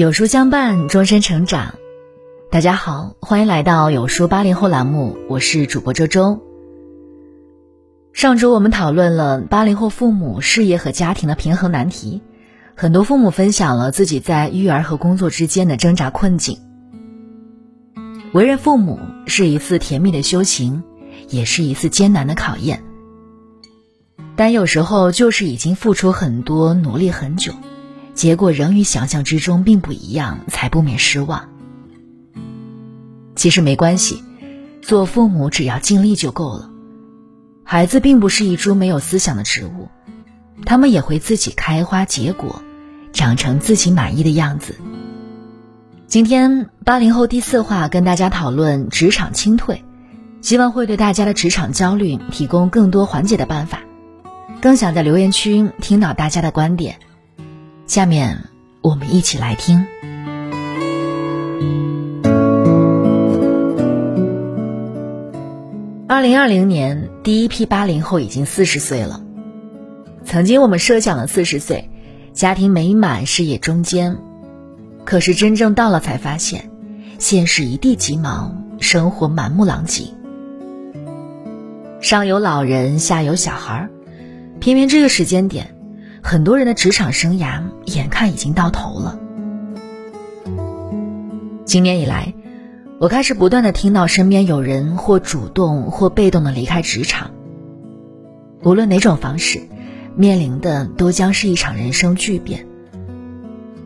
有书相伴，终身成长。大家好，欢迎来到有书八零后栏目，我是主播周周。上周我们讨论了八零后父母事业和家庭的平衡难题，很多父母分享了自己在育儿和工作之间的挣扎困境。为人父母是一次甜蜜的修行，也是一次艰难的考验。但有时候就是已经付出很多，努力很久，结果仍与想象之中并不一样，才不免失望。其实没关系，做父母只要尽力就够了。孩子并不是一株没有思想的植物，他们也会自己开花结果，长成自己满意的样子。今天八零后第四话跟大家讨论职场清退，希望会对大家的职场焦虑提供更多缓解的办法，更想在留言区听到大家的观点。下面我们一起来听。二零二零年，第一批八零后已经四十岁了。曾经我们设想了四十岁，家庭美满，事业中坚。可是真正到了，才发现，现实一地鸡毛，生活满目狼藉。上有老人，下有小孩儿，偏偏这个时间点，很多人的职场生涯眼看已经到头了。今年以来。我开始不断的听到身边有人或主动或被动的离开职场。无论哪种方式，面临的都将是一场人生巨变。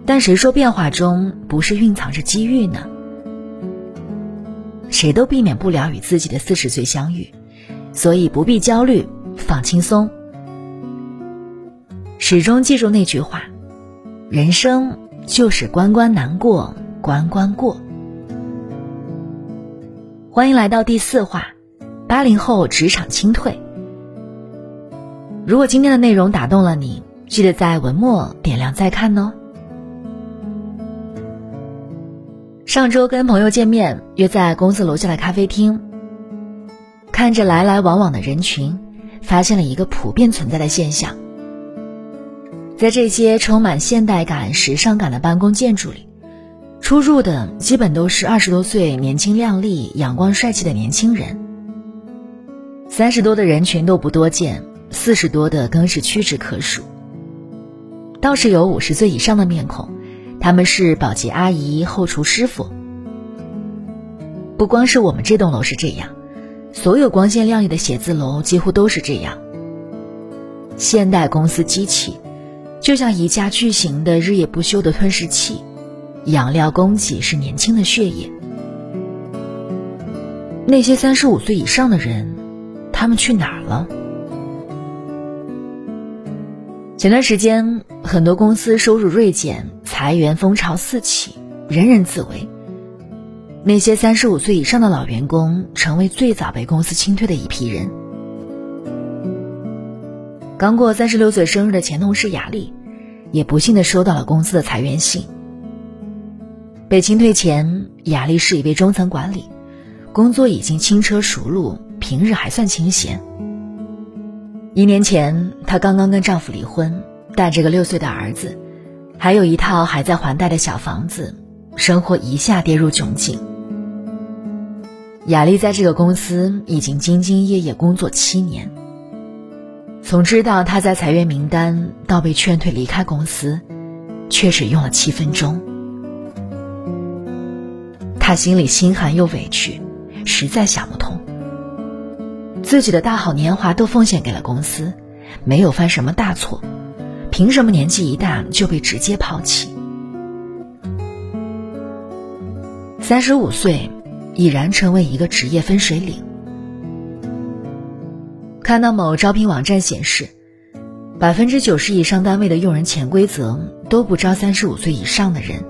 但谁说变化中不是蕴藏着机遇呢？谁都避免不了与自己的四十岁相遇，所以不必焦虑，放轻松。始终记住那句话：人生就是关关难过关关过。欢迎来到第四话，八零后职场清退。如果今天的内容打动了你，记得在文末点亮再看哦。上周跟朋友见面，约在公司楼下的咖啡厅，看着来来往往的人群，发现了一个普遍存在的现象：在这些充满现代感、时尚感的办公建筑里。出入的基本都是二十多岁、年轻靓丽、阳光帅气的年轻人。三十多的人群都不多见，四十多的更是屈指可数。倒是有五十岁以上的面孔，他们是保洁阿姨、后厨师傅。不光是我们这栋楼是这样，所有光鲜亮丽的写字楼几乎都是这样。现代公司机器，就像一架巨型的日夜不休的吞噬器。养料供给是年轻的血液。那些三十五岁以上的人，他们去哪儿了？前段时间，很多公司收入锐减，裁员风潮四起，人人自危。那些三十五岁以上的老员工，成为最早被公司清退的一批人。刚过三十六岁生日的前同事雅丽，也不幸的收到了公司的裁员信。被清退前，雅丽是一位中层管理，工作已经轻车熟路，平日还算清闲。一年前，她刚刚跟丈夫离婚，带着个六岁的儿子，还有一套还在还贷的小房子，生活一下跌入窘境。雅丽在这个公司已经兢兢业业工作七年，从知道他在裁员名单到被劝退离开公司，却只用了七分钟。他心里心寒又委屈，实在想不通。自己的大好年华都奉献给了公司，没有犯什么大错，凭什么年纪一大就被直接抛弃？三十五岁，已然成为一个职业分水岭。看到某招聘网站显示，百分之九十以上单位的用人潜规则都不招三十五岁以上的人。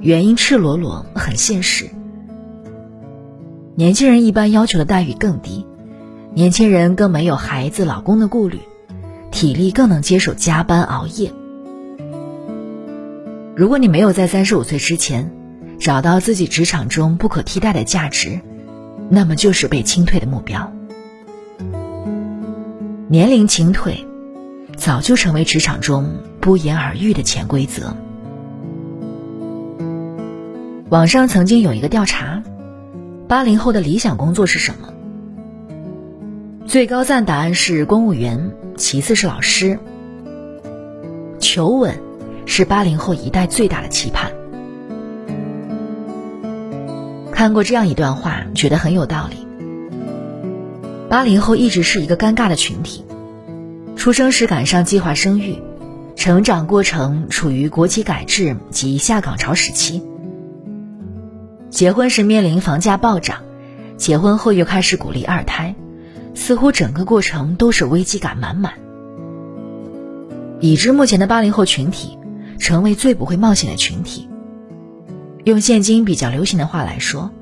原因赤裸裸，很现实。年轻人一般要求的待遇更低，年轻人更没有孩子、老公的顾虑，体力更能接受加班熬夜。如果你没有在三十五岁之前找到自己职场中不可替代的价值，那么就是被清退的目标。年龄清退，早就成为职场中不言而喻的潜规则。网上曾经有一个调查，八零后的理想工作是什么？最高赞答案是公务员，其次是老师。求稳是八零后一代最大的期盼。看过这样一段话，觉得很有道理。八零后一直是一个尴尬的群体，出生时赶上计划生育，成长过程处于国企改制及下岗潮时期。结婚时面临房价暴涨，结婚后又开始鼓励二胎，似乎整个过程都是危机感满满，已知目前的八零后群体成为最不会冒险的群体。用现今比较流行的话来说，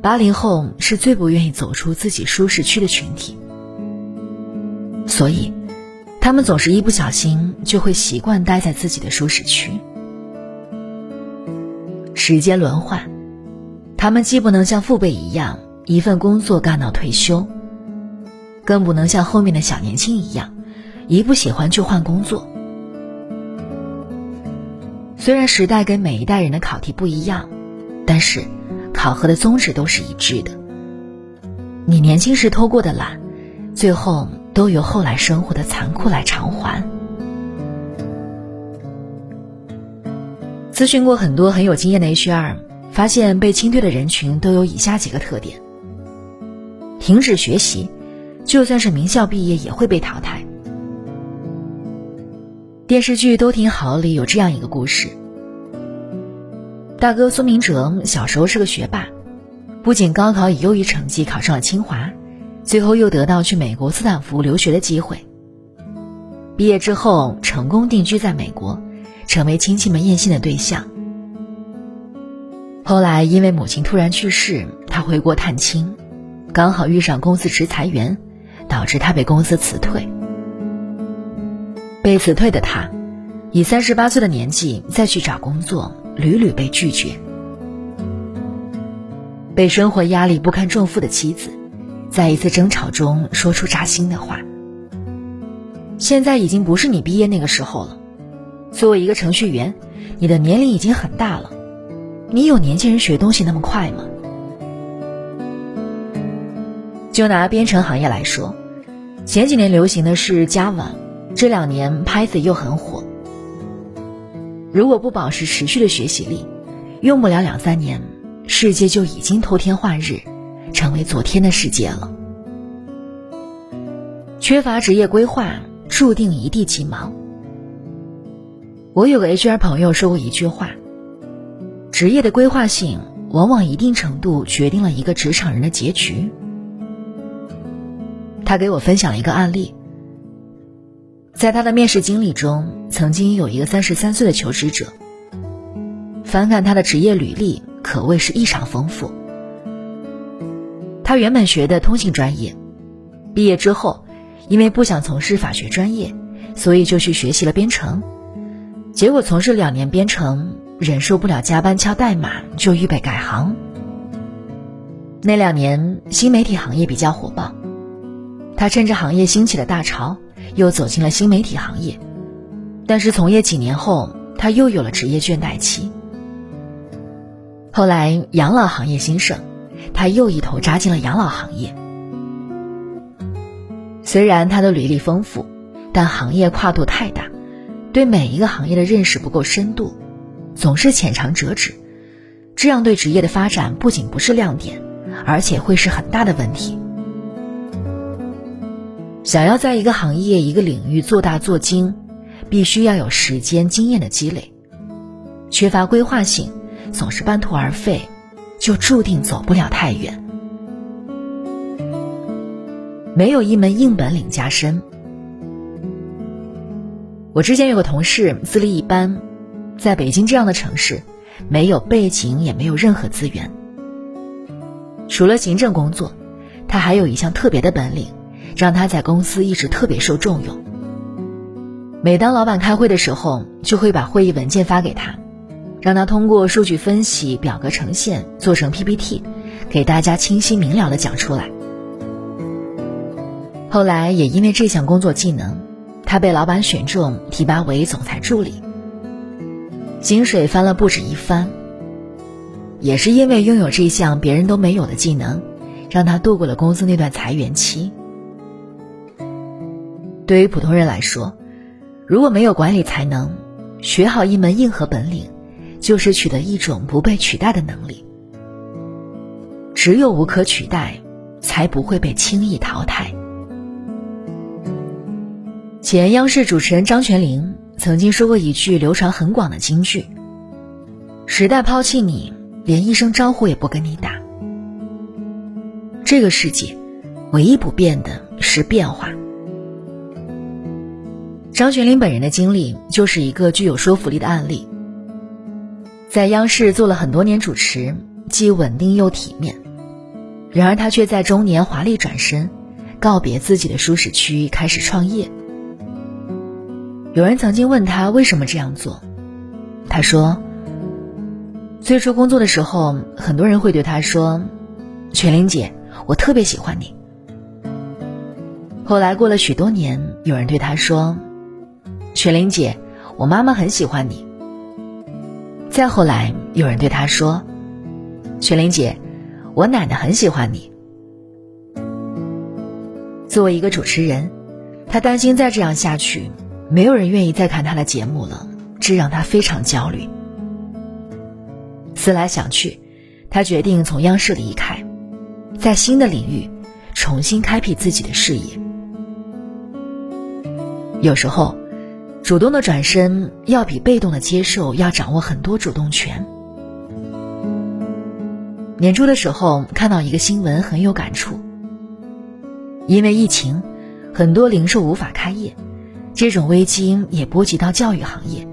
八零后是最不愿意走出自己舒适区的群体，所以他们总是一不小心就会习惯待在自己的舒适区。时间轮换。他们既不能像父辈一样一份工作干到退休，更不能像后面的小年轻一样，一不喜欢就换工作。虽然时代跟每一代人的考题不一样，但是考核的宗旨都是一致的。你年轻时偷过的懒，最后都由后来生活的残酷来偿还。咨询过很多很有经验的 HR。发现被清退的人群都有以下几个特点：停止学习，就算是名校毕业也会被淘汰。电视剧《都挺好》里有这样一个故事：大哥苏明哲小时候是个学霸，不仅高考以优异成绩考上了清华，最后又得到去美国斯坦福留学的机会。毕业之后，成功定居在美国，成为亲戚们艳羡的对象。后来因为母亲突然去世，他回国探亲，刚好遇上公司职裁员，导致他被公司辞退。被辞退的他，以三十八岁的年纪再去找工作，屡屡被拒绝。被生活压力不堪重负的妻子，在一次争吵中说出扎心的话：“现在已经不是你毕业那个时候了，作为一个程序员，你的年龄已经很大了。”你有年轻人学东西那么快吗？就拿编程行业来说，前几年流行的是 Java，这两年 Python 又很火。如果不保持持续的学习力，用不了两三年，世界就已经偷天换日，成为昨天的世界了。缺乏职业规划，注定一地鸡毛。我有个 HR 朋友说过一句话。职业的规划性，往往一定程度决定了一个职场人的结局。他给我分享了一个案例，在他的面试经历中，曾经有一个三十三岁的求职者，翻看他的职业履历，可谓是异常丰富。他原本学的通信专业，毕业之后，因为不想从事法学专业，所以就去学习了编程，结果从事两年编程。忍受不了加班敲代码，就预备改行。那两年新媒体行业比较火爆，他趁着行业兴起的大潮，又走进了新媒体行业。但是从业几年后，他又有了职业倦怠期。后来养老行业兴盛，他又一头扎进了养老行业。虽然他的履历丰富，但行业跨度太大，对每一个行业的认识不够深度。总是浅尝辄止，这样对职业的发展不仅不是亮点，而且会是很大的问题。想要在一个行业、一个领域做大做精，必须要有时间、经验的积累。缺乏规划性，总是半途而废，就注定走不了太远。没有一门硬本领加深。我之前有个同事，资历一般。在北京这样的城市，没有背景，也没有任何资源。除了行政工作，他还有一项特别的本领，让他在公司一直特别受重用。每当老板开会的时候，就会把会议文件发给他，让他通过数据分析、表格呈现做成 PPT，给大家清晰明了的讲出来。后来也因为这项工作技能，他被老板选中，提拔为总裁助理。薪水翻了不止一番。也是因为拥有这项别人都没有的技能，让他度过了公司那段裁员期。对于普通人来说，如果没有管理才能，学好一门硬核本领，就是取得一种不被取代的能力。只有无可取代，才不会被轻易淘汰。前央视主持人张泉灵曾经说过一句流传很广的金句：“时代抛弃你，连一声招呼也不跟你打。”这个世界，唯一不变的是变化。张泉灵本人的经历就是一个具有说服力的案例。在央视做了很多年主持，既稳定又体面，然而他却在中年华丽转身，告别自己的舒适区，开始创业。有人曾经问他为什么这样做，他说：“最初工作的时候，很多人会对他说，全玲姐，我特别喜欢你。后来过了许多年，有人对他说，雪玲姐，我妈妈很喜欢你。再后来，有人对他说，雪玲姐，我奶奶很喜欢你。作为一个主持人，他担心再这样下去。”没有人愿意再看他的节目了，这让他非常焦虑。思来想去，他决定从央视离开，在新的领域重新开辟自己的事业。有时候，主动的转身要比被动的接受要掌握很多主动权。年初的时候看到一个新闻，很有感触。因为疫情，很多零售无法开业。这种危机也波及到教育行业。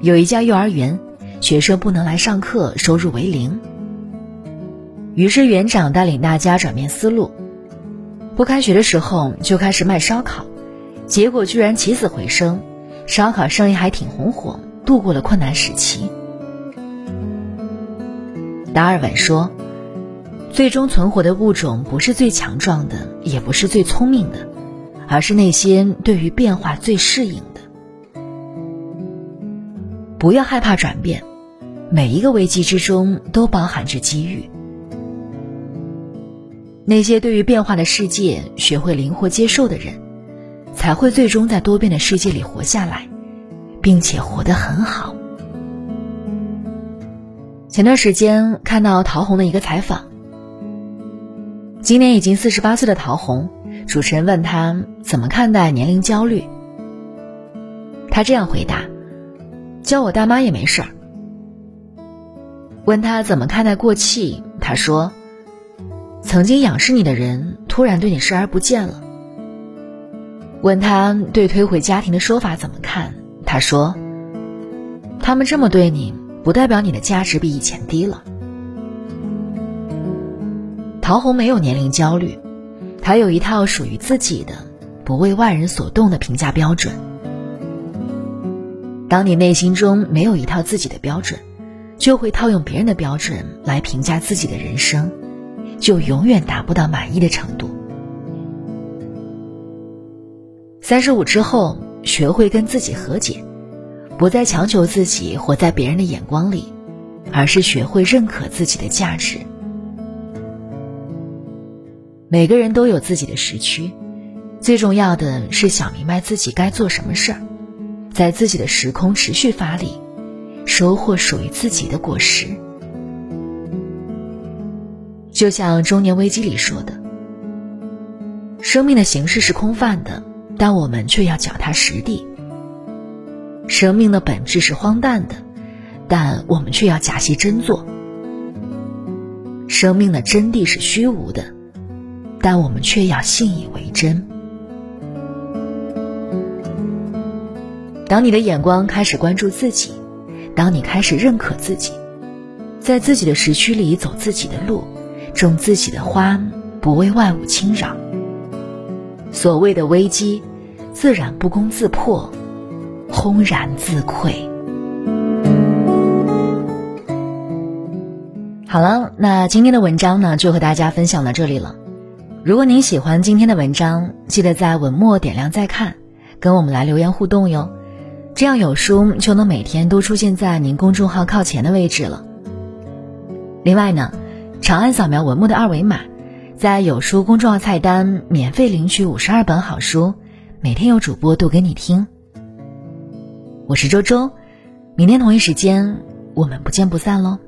有一家幼儿园，学生不能来上课，收入为零。于是园长带领大家转变思路，不开学的时候就开始卖烧烤，结果居然起死回生，烧烤生意还挺红火，度过了困难时期。达尔文说：“最终存活的物种不是最强壮的，也不是最聪明的。”而是那些对于变化最适应的。不要害怕转变，每一个危机之中都包含着机遇。那些对于变化的世界学会灵活接受的人，才会最终在多变的世界里活下来，并且活得很好。前段时间看到陶虹的一个采访，今年已经四十八岁的陶虹。主持人问他怎么看待年龄焦虑，他这样回答：“叫我大妈也没事儿。”问他怎么看待过气，他说：“曾经仰视你的人突然对你视而不见了。”问他对推回家庭的说法怎么看，他说：“他们这么对你，不代表你的价值比以前低了。”陶虹没有年龄焦虑。她有一套属于自己的、不为外人所动的评价标准。当你内心中没有一套自己的标准，就会套用别人的标准来评价自己的人生，就永远达不到满意的程度。三十五之后，学会跟自己和解，不再强求自己活在别人的眼光里，而是学会认可自己的价值。每个人都有自己的时区，最重要的是想明白自己该做什么事儿，在自己的时空持续发力，收获属于自己的果实。就像《中年危机》里说的：“生命的形式是空泛的，但我们却要脚踏实地；生命的本质是荒诞的，但我们却要假戏真做；生命的真谛是虚无的。”但我们却要信以为真。当你的眼光开始关注自己，当你开始认可自己，在自己的时区里走自己的路，种自己的花，不为外物侵扰。所谓的危机，自然不攻自破，轰然自溃。好了，那今天的文章呢，就和大家分享到这里了。如果您喜欢今天的文章，记得在文末点亮再看，跟我们来留言互动哟，这样有书就能每天都出现在您公众号靠前的位置了。另外呢，长按扫描文末的二维码，在有书公众号菜单免费领取五十二本好书，每天有主播读给你听。我是周周，明天同一时间我们不见不散喽。